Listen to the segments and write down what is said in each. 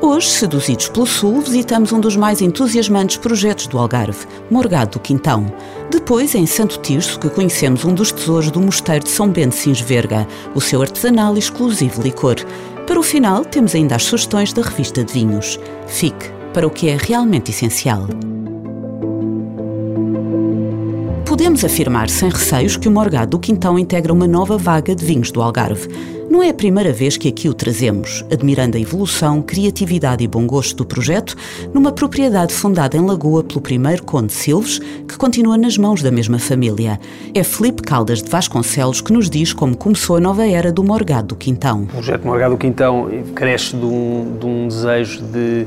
Hoje, seduzidos pelo Sul, visitamos um dos mais entusiasmantes projetos do Algarve, Morgado do Quintão. Depois, em Santo Tirso, que conhecemos um dos tesouros do Mosteiro de São Bento Sinsverga, o seu artesanal e exclusivo licor. Para o final, temos ainda as sugestões da revista de vinhos. Fique para o que é realmente essencial. Podemos afirmar sem receios que o Morgado do Quintão integra uma nova vaga de vinhos do Algarve. Não é a primeira vez que aqui o trazemos, admirando a evolução, criatividade e bom gosto do projeto, numa propriedade fundada em Lagoa pelo primeiro Conde Silves, que continua nas mãos da mesma família. É Felipe Caldas de Vasconcelos que nos diz como começou a nova era do Morgado do Quintão. O projeto Morgado do Quintão cresce de um, de um desejo de de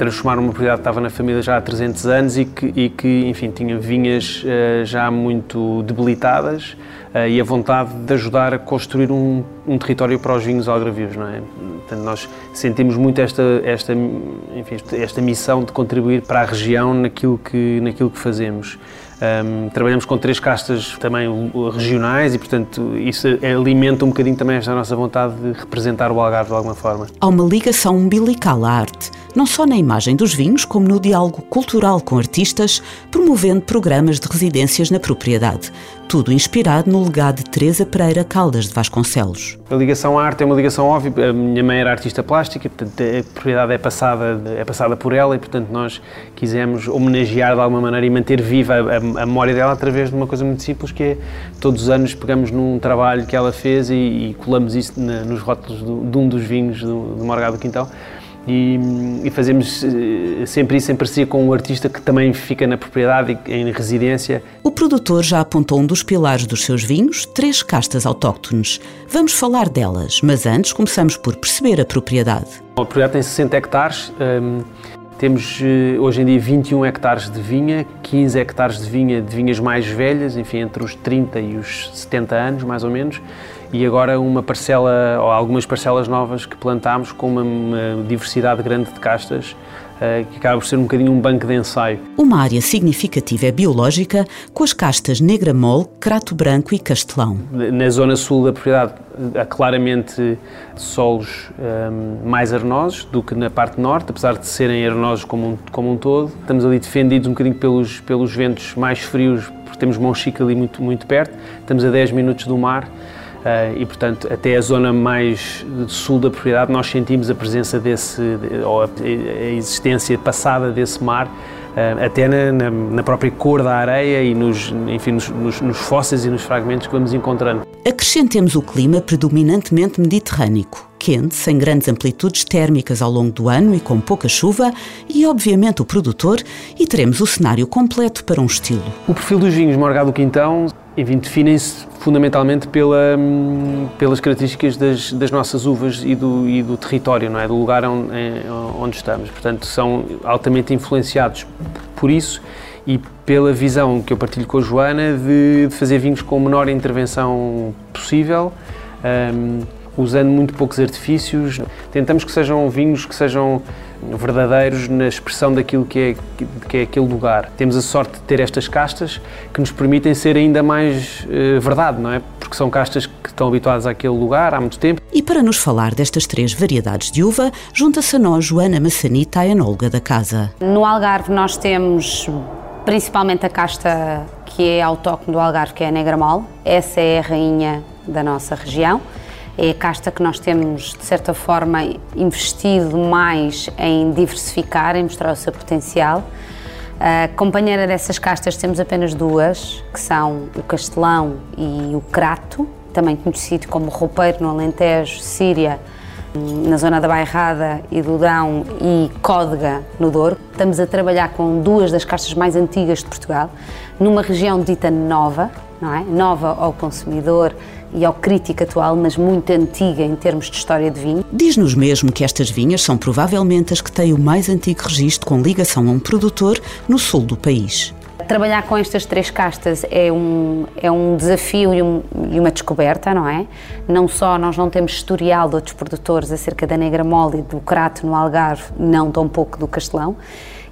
transformar uma propriedade que estava na família já há 300 anos e que, e que enfim, tinha vinhas uh, já muito debilitadas uh, e a vontade de ajudar a construir um, um território para os vinhos algravios, não é? Portanto, nós sentimos muito esta, esta, enfim, esta missão de contribuir para a região naquilo que, naquilo que fazemos. Um, trabalhamos com três castas também regionais e, portanto, isso alimenta um bocadinho também esta nossa vontade de representar o Algarve de alguma forma. Há uma ligação umbilical à arte, não só na imagem dos vinhos, como no diálogo cultural com artistas, promovendo programas de residências na propriedade. Tudo inspirado no legado de Teresa Pereira Caldas de Vasconcelos. A ligação à arte é uma ligação óbvia. A minha mãe era artista plástica, portanto, a propriedade é passada, é passada por ela e, portanto, nós quisemos homenagear de alguma maneira e manter viva a, a, memória dela através de uma coisa muito simples que é todos os anos pegamos num trabalho que ela fez e, e colamos isso na, nos rótulos do, de um dos vinhos do, do Morgado Quintão e, e, fazemos eh, sempre isso em parceria com um artista que também fica na propriedade em residência. O produtor já apontou um dos pilares dos seus vinhos, três castas autóctones. Vamos falar delas, mas antes começamos por perceber a propriedade. A propriedade tem 60 hectares. Hum, temos eh, hoje em dia 21 hectares de vinha, 15 hectares de vinha de vinhas mais velhas, enfim, entre os 30 e os 70 anos, mais ou menos, e agora uma parcela, ou algumas parcelas novas que plantámos com uma, uma diversidade grande de castas, uh, que acaba por ser um bocadinho um banco de ensaio. Uma área significativa é biológica, com as castas Negra Mole, Crato Branco e Castelão. Na zona sul da propriedade há claramente solos um, ehm, mais arenosos do que na parte norte, apesar de serem arenosos como um, como um todo. Estamos ali defendidos um bocadinho pelos, pelos ventos mais frios, porque temos Monchique ali muito, muito perto, estamos a 10 minutos do mar. Uh, e, portanto, até a zona mais sul da propriedade nós sentimos a presença desse, ou a, existência passada desse mar, uh, até na, na, na, própria cor da areia e nos, enfim, nos, nos, nos, fósseis e nos fragmentos que vamos encontrando. Acrescentemos o clima predominantemente mediterrâneo, quente, sem grandes amplitudes térmicas ao longo do ano e com pouca chuva, e obviamente o produtor, e teremos o cenário completo para um estilo. O perfil dos vinhos Morgado Quintão enfim, definem-se fundamentalmente pela, hum, pelas características das, das, nossas uvas e do, e do território, não é? do lugar onde, onde, estamos. Portanto, são altamente influenciados por isso e pela visão que eu partilho com a Joana de, de fazer vinhos com a menor intervenção possível. Um, usando muito poucos artifícios. Tentamos que sejam vinhos que sejam verdadeiros na expressão daquilo que é, que é aquele lugar. Temos a sorte de ter estas castas que nos permitem ser ainda mais uh, verdade, não é? Porque são castas que estão habituadas àquele lugar há muito tempo. E para nos falar destas três variedades de uva, junta-se a nós Joana Massanita, a enóloga da casa. No Algarve nós temos principalmente a casta que é autóctone do Algarve, que é a Negra Mole. Essa é a rainha da nossa região é a casta que nós temos, de certa forma, investido mais em diversificar, em mostrar o seu potencial. A companheira dessas castas temos apenas duas, que são o Castelão e o Crato, também conhecido como roupeiro no Alentejo, Síria, na zona da Bairrada e do Dão e Códega no Douro. Estamos a trabalhar com duas das castas mais antigas de Portugal, numa região dita nova, não é? Nova ao consumidor e ao crítico atual, mas muito antiga em termos de história de vinho. Diz-nos mesmo que estas vinhas são provavelmente as que têm o mais antigo registro com ligação a um produtor no sul do país. trabalhar com estas três castas é um, é um desafio e, um, e, uma descoberta, não é? Não só nós não temos historial de outros produtores acerca da negra mole e do crato no Algarve, não tão pouco do Castelão.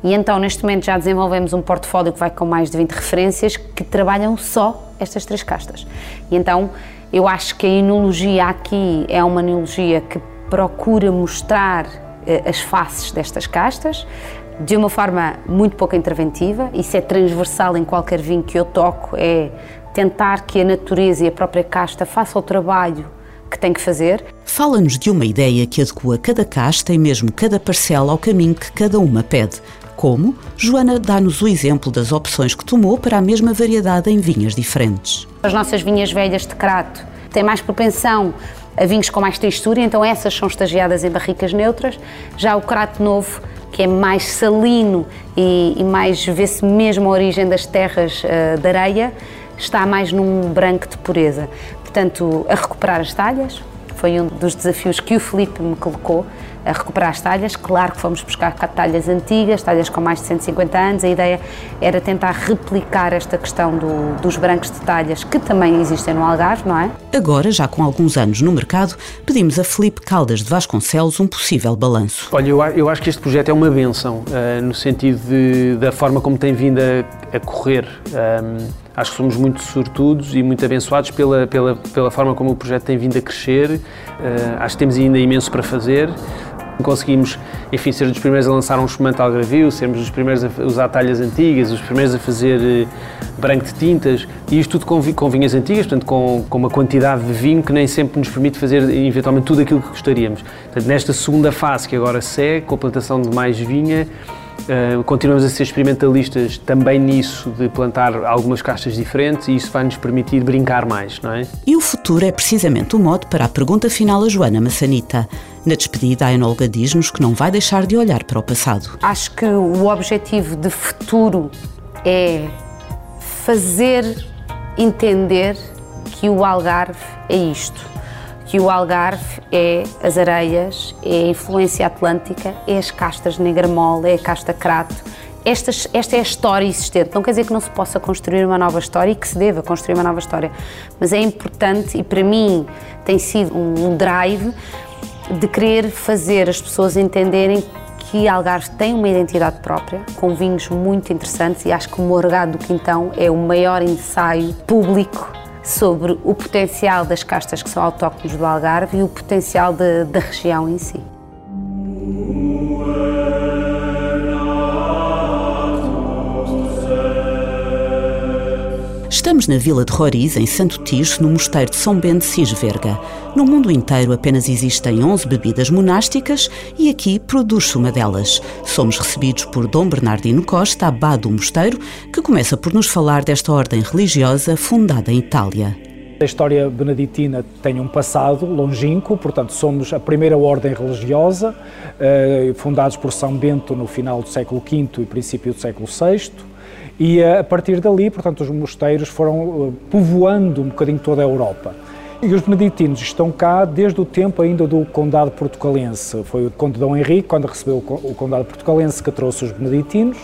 E então, neste momento, já desenvolvemos um portfólio que vai com mais de 20 referências que trabalham só estas três castas. E então, eu acho que a enologia aqui é uma enologia que procura mostrar eh, as faces destas castas, de uma forma muito pouco interventiva, isso é transversal em qualquer vinho que eu toco, é tentar que a natureza e a própria casta façam o trabalho que tem que fazer. Fala-nos de uma ideia que adequa cada casta e mesmo cada parcela ao caminho que cada uma pede. Como? Joana dá-nos o exemplo das opções que tomou para a mesma variedade em vinhas diferentes. As nossas vinhas velhas de crato têm mais propensão a vinhos com mais textura, então essas são estagiadas em barricas neutras. Já o crato novo que é mais salino e, e mais vê-se mesmo a origem das terras uh, de areia, está mais num branco de pureza. Portanto, a recuperar as talhas foi um dos desafios que o Felipe me colocou a recuperar as talhas. Claro que fomos buscar talhas antigas, talhas com mais de 150 anos. A ideia era tentar replicar esta questão do, dos brancos de talhas que também existem no Algarve, não é? Agora, já com alguns anos no mercado, pedimos a Felipe Caldas de Vasconcelos um possível balanço. Olha, eu, eu acho que este projeto é uma benção, uh, no sentido de, da forma como tem vindo a, a correr. Um, acho que somos muito sortudos e muito abençoados pela, pela, pela forma como o projeto tem vindo a crescer. Uh, acho que temos ainda imenso para fazer. Conseguimos, enfim, ser os primeiros a lançar um espumante algravio, sermos os primeiros a usar talhas antigas, os primeiros a fazer eh, branco de tintas, e isto tudo com, com vinhas antigas, portanto, com, com, uma quantidade de vinho que nem sempre nos permite fazer, eventualmente, tudo aquilo que gostaríamos. Portanto, nesta segunda fase que agora segue, com a plantação de mais vinha, Uh, continuamos a ser experimentalistas também nisso, de plantar algumas castas diferentes e isso vai nos permitir brincar mais, não é? E o futuro é precisamente o modo para a pergunta final a Joana Massanita. Na despedida, a enóloga diz-nos que não vai deixar de olhar para o passado. Acho que o objetivo de futuro é fazer entender que o Algarve é isto que o Algarve é as areias, é a influência atlântica, é as castas de é a casta Crato. Estas, esta é a história existente. Não quer dizer que não se possa construir uma nova história e que se deva construir uma nova história, mas é importante e para mim tem sido um drive de querer fazer as pessoas entenderem que Algarve tem uma identidade própria, com vinhos muito interessantes e acho que o Morgado do Quintão é o maior ensaio público sobre o potencial das castas que são autóctones do Algarve e o potencial de, da região em si. Estamos na Vila de Roriz, em Santo Tirso, no Mosteiro de São Bento de Cisverga. No mundo inteiro apenas existem 11 bebidas monásticas e aqui produz-se uma delas. Somos recebidos por Dom Bernardino Costa, abade do mosteiro, que começa por nos falar desta ordem religiosa fundada em Itália. A história beneditina tem um passado longínquo, portanto, somos a primeira ordem religiosa, eh, fundados por São Bento no final do século V e princípio do século VI. E a partir dali, portanto, os mosteiros foram eh, povoando um bocadinho toda a Europa. E os beneditinos estão cá desde o tempo ainda do condado portucalense. Foi o conde Dom Henrique, quando recebeu o condado portucalense, que trouxe os beneditinos.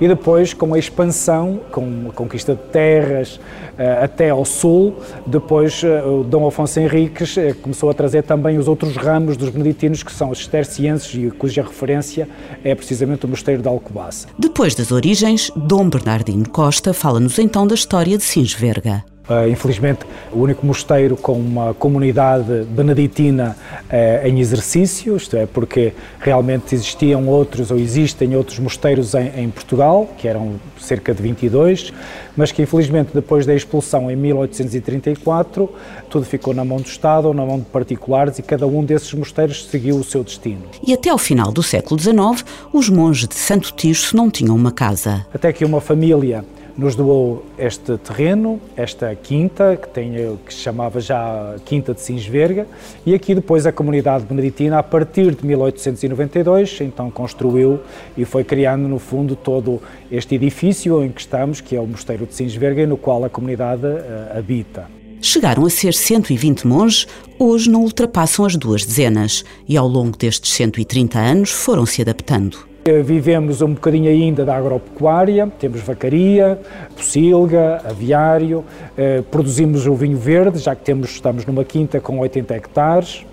E depois, com a expansão, com a conquista de terras eh, até ao sul, depois eh, o Dom Afonso Henriques eh, começou a trazer também os outros ramos dos beneditinos, que são os cistercienses, e cuja referência é precisamente o Mosteiro de Alcobaça. Depois das origens, Dom Bernardino Costa fala-nos então da história de Sinsverga. Infelizmente, o único mosteiro com uma comunidade beneditina uh, em exercício, isto é, porque realmente existiam outros ou existem outros mosteiros em, em, Portugal, que eram cerca de 22, mas que infelizmente depois da expulsão em 1834, tudo ficou na mão do Estado ou na mão de particulares e cada um desses mosteiros seguiu o seu destino. E até ao final do século XIX, os monges de Santo Tirso não tinham uma casa. Até que uma família nos doou este terreno, esta quinta, que, tem, que se chamava já Quinta de Sinsverga, e aqui depois a comunidade beneditina, a partir de 1892, então construiu e foi criando no fundo todo este edifício em que estamos, que é o Mosteiro de Sinsverga, no qual a comunidade uh, habita. Chegaram a ser 120 monges, hoje não ultrapassam as duas dezenas, e ao longo destes 130 anos foram se adaptando. Eh, vivemos um bocadinho ainda da agropecuária, temos vacaria, pocilga, aviário, eh, produzimos o vinho verde, já que temos, estamos numa quinta com 80 hectares,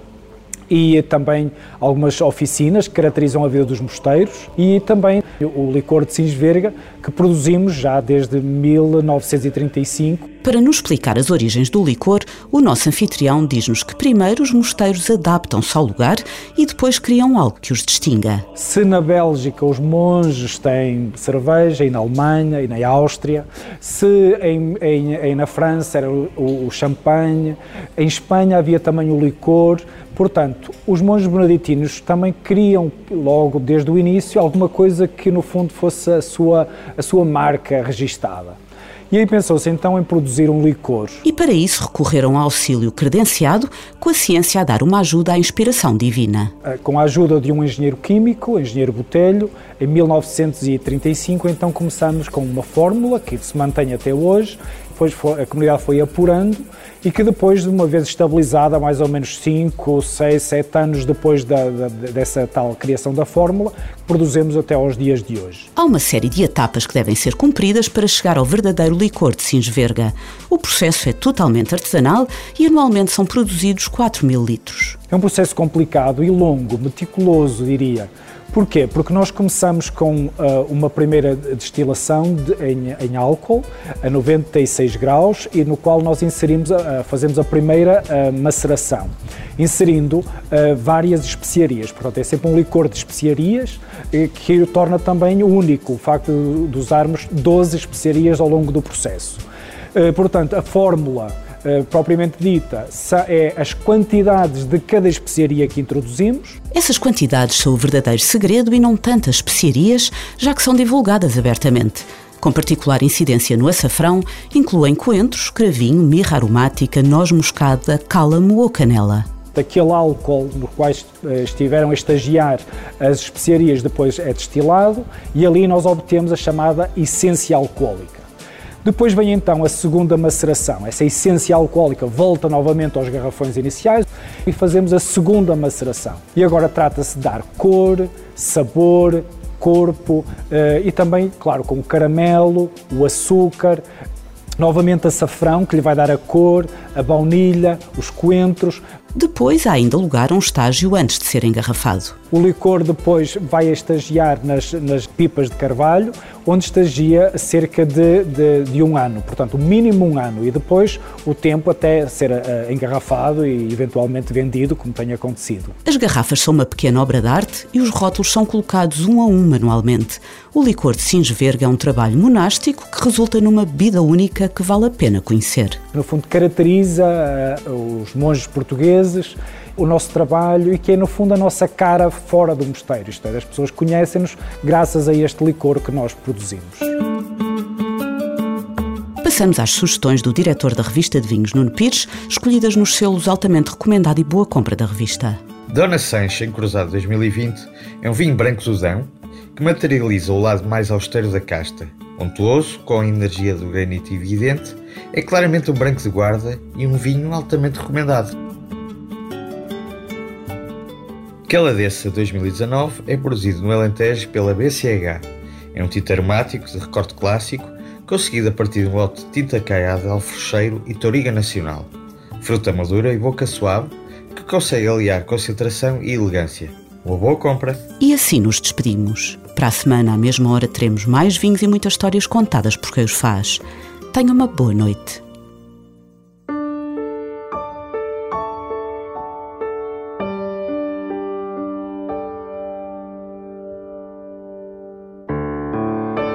e também algumas oficinas que caracterizam a vida dos mosteiros e também o licor de Sinsverga que produzimos já desde 1935. Para nos explicar as origens do licor, o nosso anfitrião diz-nos que primeiro os mosteiros adaptam-se ao lugar e depois criam algo que os distinga. Se na Bélgica os monges têm cerveja, e na Alemanha e na Áustria, se em, em, em na França era o, o champanhe, em Espanha havia também o licor, Portanto, os monges beneditinos também criam, logo desde o início, alguma coisa que no fundo fosse a sua, a sua marca registada. E aí pensou-se então em produzir um licor. E para isso recorreram ao auxílio credenciado, com a ciência a dar uma ajuda à inspiração divina. Eh, com a ajuda de um engenheiro químico, engenheiro Botelho, em 1935 então começamos com uma fórmula que se mantém até hoje, depois a comunidade foi apurando e que depois, de uma vez estabilizada, mais ou menos 5, 6, 7 anos depois da, da, dessa tal criação da fórmula, produzimos até aos dias de hoje. Há uma série de etapas que devem ser cumpridas para chegar ao verdadeiro licor de Sinsverga. O processo é totalmente artesanal e anualmente são produzidos 4 mil litros. É um processo complicado e longo, meticuloso, diria Porquê? Porque nós começamos com uh, uma primeira destilação de, em, em, álcool a 96 graus e no qual nós inserimos, uh, fazemos a primeira uh, maceração, inserindo várias especiarias. Portanto, é sempre um licor de especiarias que o torna também único, o facto de, de usarmos 12 especiarias ao longo do processo. portanto, a fórmula Uh, propriamente dita, é as quantidades de cada especiaria que introduzimos. Essas quantidades são o verdadeiro segredo e não tantas especiarias, já que são divulgadas abertamente. Com particular incidência no açafrão, incluem coentros, cravinho, mirra aromática, noz moscada, cálamo ou canela daquele álcool no qual eh, estiveram a estagiar as especiarias depois é destilado e ali nós obtemos a chamada essência alcoólica. Depois vem então a segunda maceração. Essa essência alcoólica volta novamente aos garrafões iniciais e fazemos a segunda maceração. E agora trata-se de dar cor, sabor, corpo eh, e também, claro, com o caramelo, o açúcar, novamente açafrão, que lhe vai dar a cor, a baunilha, os coentros. Depois há ainda lugar a um estágio antes de ser engarrafado. O licor depois vai estagiar nas, nas pipas de carvalho, onde estagia cerca de, de, de, um ano, portanto, o mínimo um ano, e depois o tempo até ser uh, engarrafado e eventualmente vendido, como tem acontecido. As garrafas são uma pequena obra de arte e os rótulos são colocados um a um manualmente. O licor de Sinsverga é um trabalho monástico que resulta numa bebida única que vale a pena conhecer. No fundo, caracteriza uh, os monges portugueses o nosso trabalho e que é, no fundo, a nossa cara fora do mosteiro. Isto é, as pessoas conhecem-nos graças a este licor que nós produzimos. Passamos às sugestões do diretor da revista de vinhos, Nuno Pires, escolhidas nos selos altamente recomendado e boa compra da revista. Dona Sancha, em Cruzado 2020, é um vinho branco Suzão que materializa o lado mais austero da casta. Untuoso, com a energia do granito evidente, é claramente um branco de guarda e um vinho altamente recomendado. Caladeça 2019 é produzido no Alentejo pela BCH. É um tinta aromático de recorte clássico, conseguido a partir de um lote de tinta caiada, alfrocheiro e toriga nacional. Fruta madura e boca suave, que consegue aliar concentração e elegância. Uma boa compra! E assim nos despedimos. Para a semana, à mesma hora, teremos mais vinhos e muitas histórias contadas por quem os faz. Tenha uma boa noite.